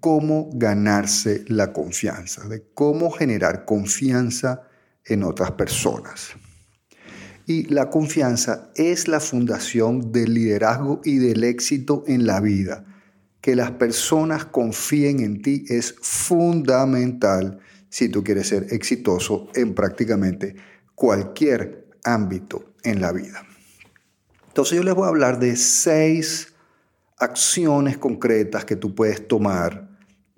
cómo ganarse la confianza, de cómo generar confianza en otras personas. Y la confianza es la fundación del liderazgo y del éxito en la vida. Que las personas confíen en ti es fundamental si tú quieres ser exitoso en prácticamente cualquier ámbito en la vida. Entonces yo les voy a hablar de seis acciones concretas que tú puedes tomar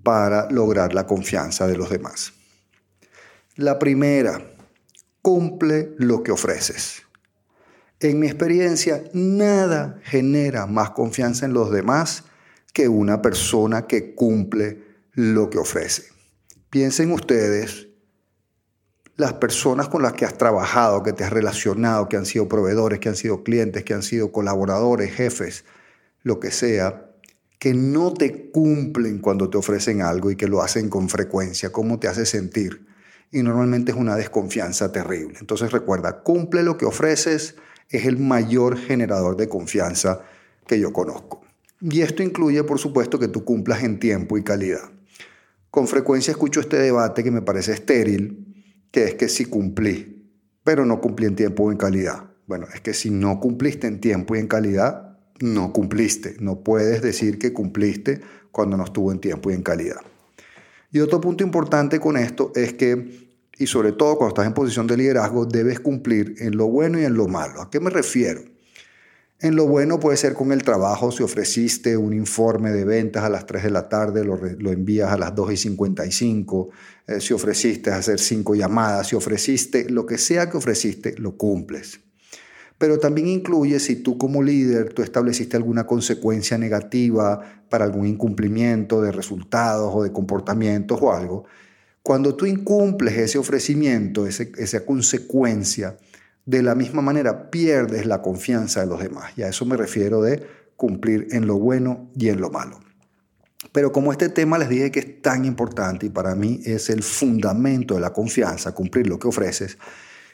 para lograr la confianza de los demás. La primera, cumple lo que ofreces. En mi experiencia, nada genera más confianza en los demás que una persona que cumple lo que ofrece. Piensen ustedes las personas con las que has trabajado, que te has relacionado, que han sido proveedores, que han sido clientes, que han sido colaboradores, jefes, lo que sea, que no te cumplen cuando te ofrecen algo y que lo hacen con frecuencia, cómo te hace sentir. Y normalmente es una desconfianza terrible. Entonces recuerda, cumple lo que ofreces, es el mayor generador de confianza que yo conozco. Y esto incluye, por supuesto, que tú cumplas en tiempo y calidad. Con frecuencia escucho este debate que me parece estéril, que es que si cumplí, pero no cumplí en tiempo o en calidad. Bueno, es que si no cumpliste en tiempo y en calidad, no cumpliste. No puedes decir que cumpliste cuando no estuvo en tiempo y en calidad. Y otro punto importante con esto es que, y sobre todo cuando estás en posición de liderazgo, debes cumplir en lo bueno y en lo malo. ¿A qué me refiero? En lo bueno puede ser con el trabajo, si ofreciste un informe de ventas a las 3 de la tarde, lo, envías a las 2 y 55, eh, si ofreciste hacer 5 llamadas, si ofreciste lo que sea que ofreciste, lo cumples pero también incluye si tú como líder tú estableciste alguna consecuencia negativa para algún incumplimiento de resultados o de comportamientos o algo. Cuando tú incumples ese ofrecimiento, esa consecuencia, de la misma manera pierdes la confianza de los demás. Y a eso me refiero de cumplir en lo bueno y en lo malo. Pero como este tema les dije que es tan importante y para mí es el fundamento de la confianza, cumplir lo que ofreces,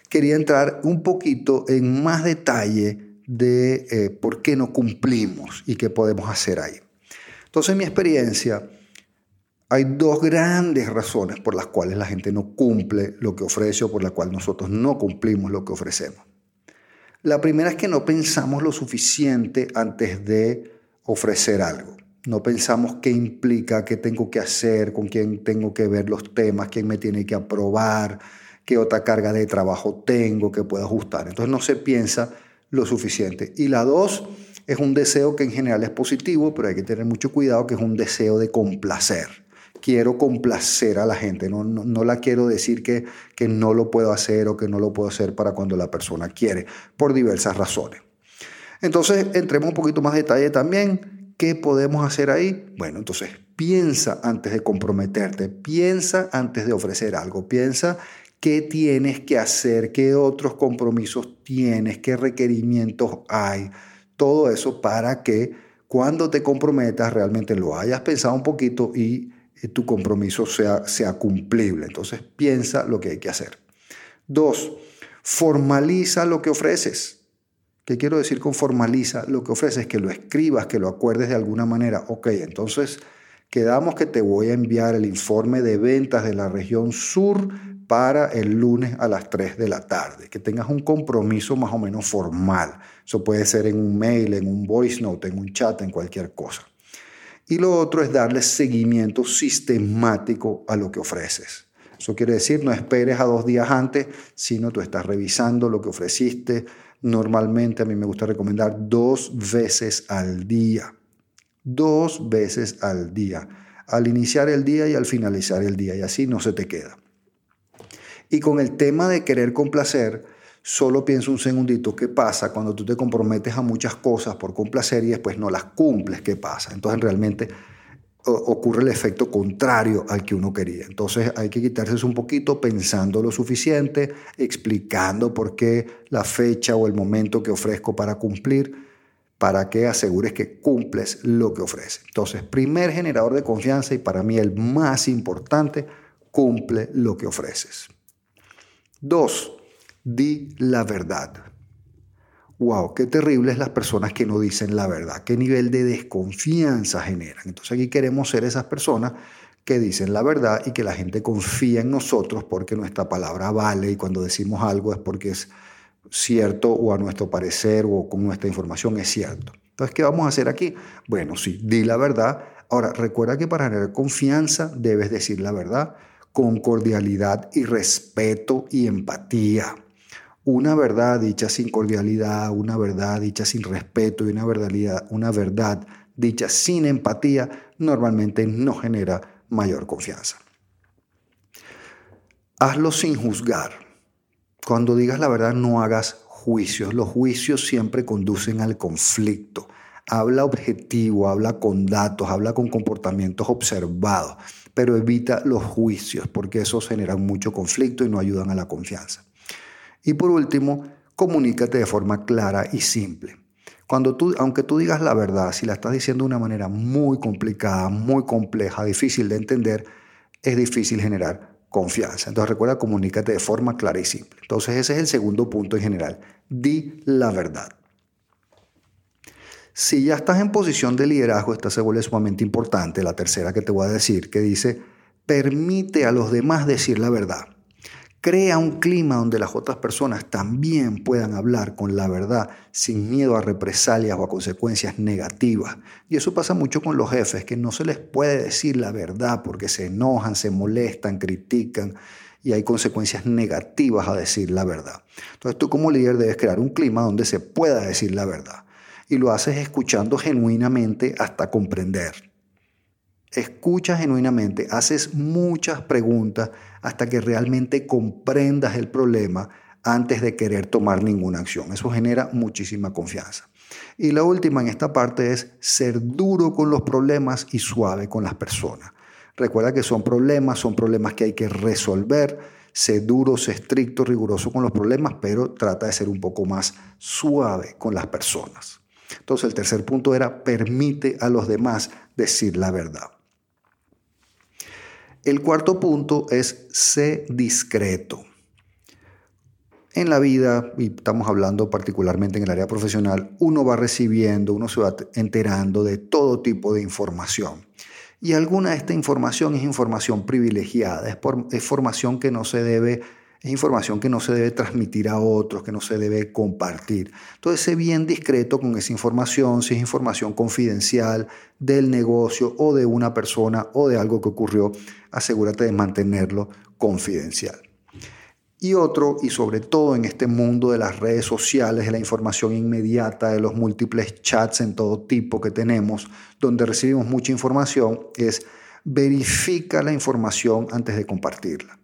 quería entrar un poquito en más detalle de eh, por qué no cumplimos y qué podemos hacer ahí. Entonces, en mi experiencia, hay dos grandes razones por las cuales la gente no cumple lo que ofrece o por las cuales nosotros no cumplimos lo que ofrecemos. La primera es que no pensamos lo suficiente antes de ofrecer algo. No pensamos qué implica, qué tengo que hacer, con quién tengo que ver los temas, quién me tiene que aprobar, qué otra carga de trabajo tengo que puedo ajustar. Entonces no se piensa lo suficiente. Y la dos es un deseo que en general es positivo, pero hay que tener mucho cuidado que es un deseo de complacer. Quiero complacer a la gente, no, no, la quiero decir que, que no lo puedo hacer o que no lo puedo hacer para cuando la persona quiere, por diversas razones. Entonces, entremos un poquito más detalle también. ¿Qué podemos hacer ahí? Bueno, entonces piensa antes de comprometerte, piensa antes de ofrecer algo, piensa qué tienes que hacer, qué otros compromisos tienes, qué requerimientos hay, todo eso para que cuando te comprometas realmente lo hayas pensado un poquito y eh, tu compromiso sea, sea cumplible. Entonces piensa lo que hay que hacer. Dos, formaliza lo que ofreces. ¿Qué quiero decir con formaliza lo que ofreces? Que lo escribas, que lo acuerdes de alguna manera. Ok, entonces quedamos que te voy a enviar el informe de ventas de la región sur para el lunes a las 3 de la tarde, que tengas un compromiso más o menos formal. Eso puede ser en un mail, en un voice note, en un chat, en cualquier cosa. Y lo otro es darle seguimiento sistemático a lo que ofreces. Eso quiere decir, no esperes a dos días antes, sino tú estás revisando lo que ofreciste. Normalmente a mí me gusta recomendar dos veces al día. Dos veces al día. Al iniciar el día y al finalizar el día. Y así no se te queda. Y con el tema de querer complacer, solo pienso un segundito, ¿qué pasa cuando tú te comprometes a muchas cosas por complacer y después no las cumples? ¿Qué pasa? Entonces realmente ocurre el efecto contrario al que uno quería. Entonces hay que quitarse un poquito pensando lo suficiente, explicando por qué la fecha o el momento que ofrezco para cumplir, para que asegures que cumples lo que ofrece. Entonces, primer generador de confianza y para mí el más importante, cumple lo que ofreces. Dos, di la verdad. Wow, qué terribles las personas que no dicen la verdad, qué nivel de desconfianza generan. Entonces aquí queremos ser esas personas que dicen la verdad y que la gente confía en nosotros porque nuestra palabra vale y cuando decimos algo es porque es cierto o a nuestro parecer o con nuestra información es cierto. Entonces, ¿qué vamos a hacer aquí? Bueno, sí, di la verdad. Ahora, recuerda que para tener confianza debes decir la verdad con cordialidad y respeto y empatía. Una verdad dicha sin cordialidad, una verdad dicha sin respeto y una verdad, una verdad dicha sin empatía normalmente no genera mayor confianza. Hazlo sin juzgar. Cuando digas la verdad no hagas juicios. Los juicios siempre conducen al conflicto. Habla objetivo, habla con datos, habla con comportamientos observados, pero evita los juicios porque esos generan mucho conflicto y no ayudan a la confianza. Y por último, comunícate de forma clara y simple. Cuando tú, aunque tú digas la verdad, si la estás diciendo de una manera muy complicada, muy compleja, difícil de entender, es difícil generar confianza. Entonces recuerda, comunícate de forma clara y simple. Entonces ese es el segundo punto en general. Di la verdad. Si ya estás en posición de liderazgo, esta se vuelve sumamente importante, la tercera que te voy a decir, que dice, permite a los demás decir la verdad. Crea un clima donde las otras personas también puedan hablar con la verdad sin miedo a represalias o a consecuencias negativas. Y eso pasa mucho con los jefes, que no se les puede decir la verdad porque se enojan, se molestan, critican y hay consecuencias negativas a decir la verdad. Entonces tú como líder debes crear un clima donde se pueda decir la verdad. Y lo haces escuchando genuinamente hasta comprender escuchas genuinamente, haces muchas preguntas hasta que realmente comprendas el problema antes de querer tomar ninguna acción. Eso genera muchísima confianza. Y la última en esta parte es ser duro con los problemas y suave con las personas. Recuerda que son problemas, son problemas que hay que resolver. Sé duro, sé estricto, riguroso con los problemas, pero trata de ser un poco más suave con las personas. Entonces el tercer punto era permite a los demás decir la verdad. El cuarto punto es sé discreto. En la vida, y estamos hablando particularmente en el área profesional, uno va recibiendo, uno se va enterando de todo tipo de información. Y alguna de esta información es información privilegiada, es, por, es formación que no se debe es información que no se debe transmitir a otros, que no se debe compartir. Entonces, sé bien discreto con esa información, si es información confidencial del negocio o de una persona o de algo que ocurrió, asegúrate de mantenerlo confidencial. Y otro, y sobre todo en este mundo de las redes sociales, de la información inmediata, de los múltiples chats en todo tipo que tenemos, donde recibimos mucha información, es verifica la información antes de compartirla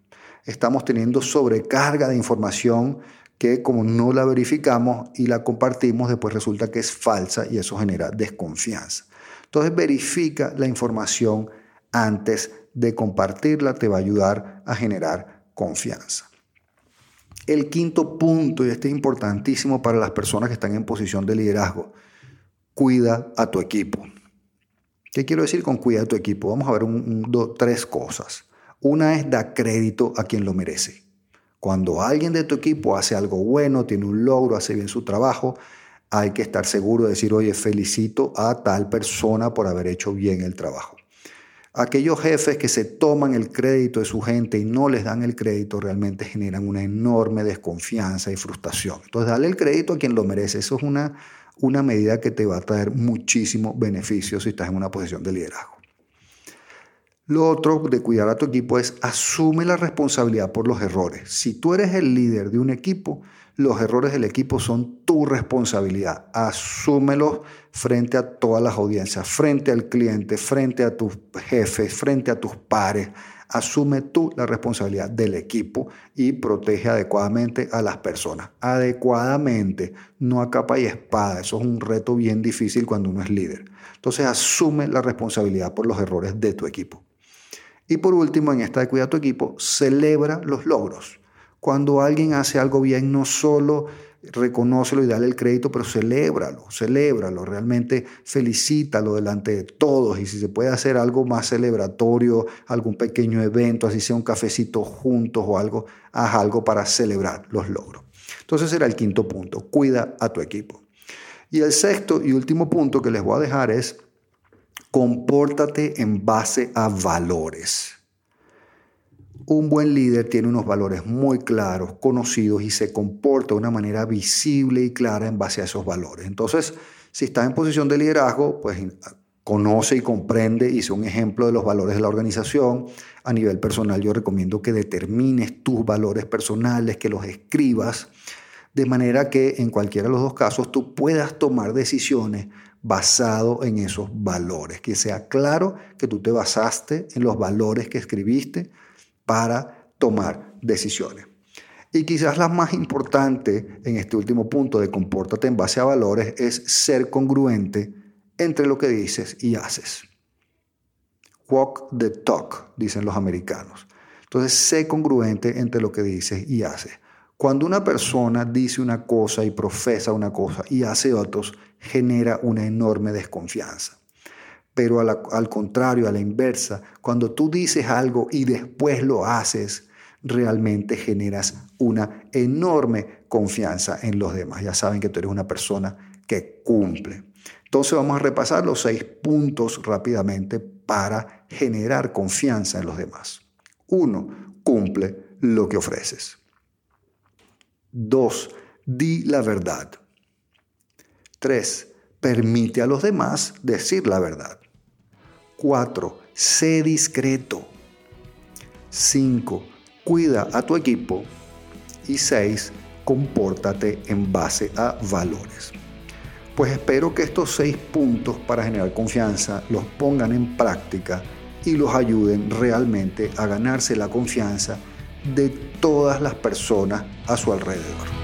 estamos teniendo sobrecarga de información que como no la verificamos y la compartimos, después resulta que es falsa y eso genera desconfianza. Entonces verifica la información antes de compartirla, te va a ayudar a generar confianza. El quinto punto, y este es importantísimo para las personas que están en posición de liderazgo, cuida a tu equipo. ¿Qué quiero decir con cuida a tu equipo? Vamos a ver tres cosas. Una es dar crédito a quien lo merece. Cuando alguien de tu equipo hace algo bueno, tiene un logro, hace bien su trabajo, hay que estar seguro de decir, oye, felicito a tal persona por haber hecho bien el trabajo. Aquellos jefes que se toman el crédito de su gente y no les dan el crédito realmente generan una enorme desconfianza y frustración. Entonces, dale el crédito a quien lo merece. Eso es una, una medida que te va a traer muchísimo beneficio si estás en una posición de liderazgo. Lo otro de cuidar a tu equipo es asume la responsabilidad por los errores. Si tú eres el líder de un equipo, los errores del equipo son tu responsabilidad. Asúmelos frente a todas las audiencias, frente al cliente, frente a tus jefes, frente a tus pares. Asume tú la responsabilidad del equipo y protege adecuadamente a las personas. Adecuadamente, no a capa y espada. Eso es un reto bien difícil cuando uno es líder. Entonces, asume la responsabilidad por los errores de tu equipo. Y por último, en esta de cuidar tu equipo, celebra los logros. Cuando alguien hace algo bien, no solo reconócelo y dale el crédito, pero celébralo, celébralo, realmente felicítalo delante de todos y si se puede hacer algo más celebratorio, algún pequeño evento, así sea un cafecito juntos o algo, haz algo para celebrar los logros. Entonces será el quinto punto, cuida a tu equipo. Y el sexto y último punto que les voy a dejar es, compórtate en base a valores. Un buen líder tiene unos valores muy claros, conocidos y se comporta de una manera visible y clara en base a esos valores. Entonces, si estás en posición de liderazgo, pues conoce y comprende y es un ejemplo de los valores de la organización. A nivel personal, yo recomiendo que determines tus valores personales, que los escribas, de manera que en cualquiera de los dos casos tú puedas tomar decisiones basado en esos valores, que sea claro que tú te basaste en los valores que escribiste para tomar decisiones. Y quizás la más importante en este último punto de compórtate en base a valores es ser congruente entre lo que dices y haces. Walk the talk, dicen los americanos. Entonces, sé congruente entre lo que dices y haces. Cuando una persona dice una cosa y profesa una cosa y hace otros, genera una enorme desconfianza. Pero al contrario, a la inversa, cuando tú dices algo y después lo haces, realmente generas una enorme confianza en los demás. Ya saben que tú eres una persona que cumple. Entonces vamos a repasar los seis puntos rápidamente para generar confianza en los demás. Uno, cumple lo que ofreces. Dos, di la verdad. Tres, permite a los demás decir la verdad. 4. Sé discreto. 5. Cuida a tu equipo. Y 6. Compórtate en base a valores. Pues espero que estos seis puntos para generar confianza los pongan en práctica y los ayuden realmente a ganarse la confianza de todas las personas a su alrededor.